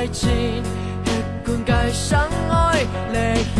爱情，迄款该伤害泪去，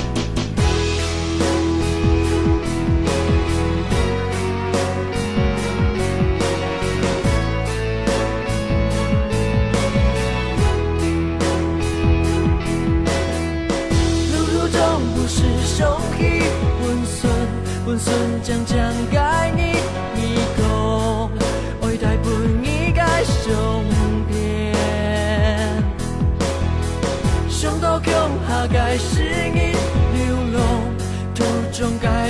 半信将 chân thành cảm 上到 những 流浪，途中改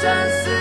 战死。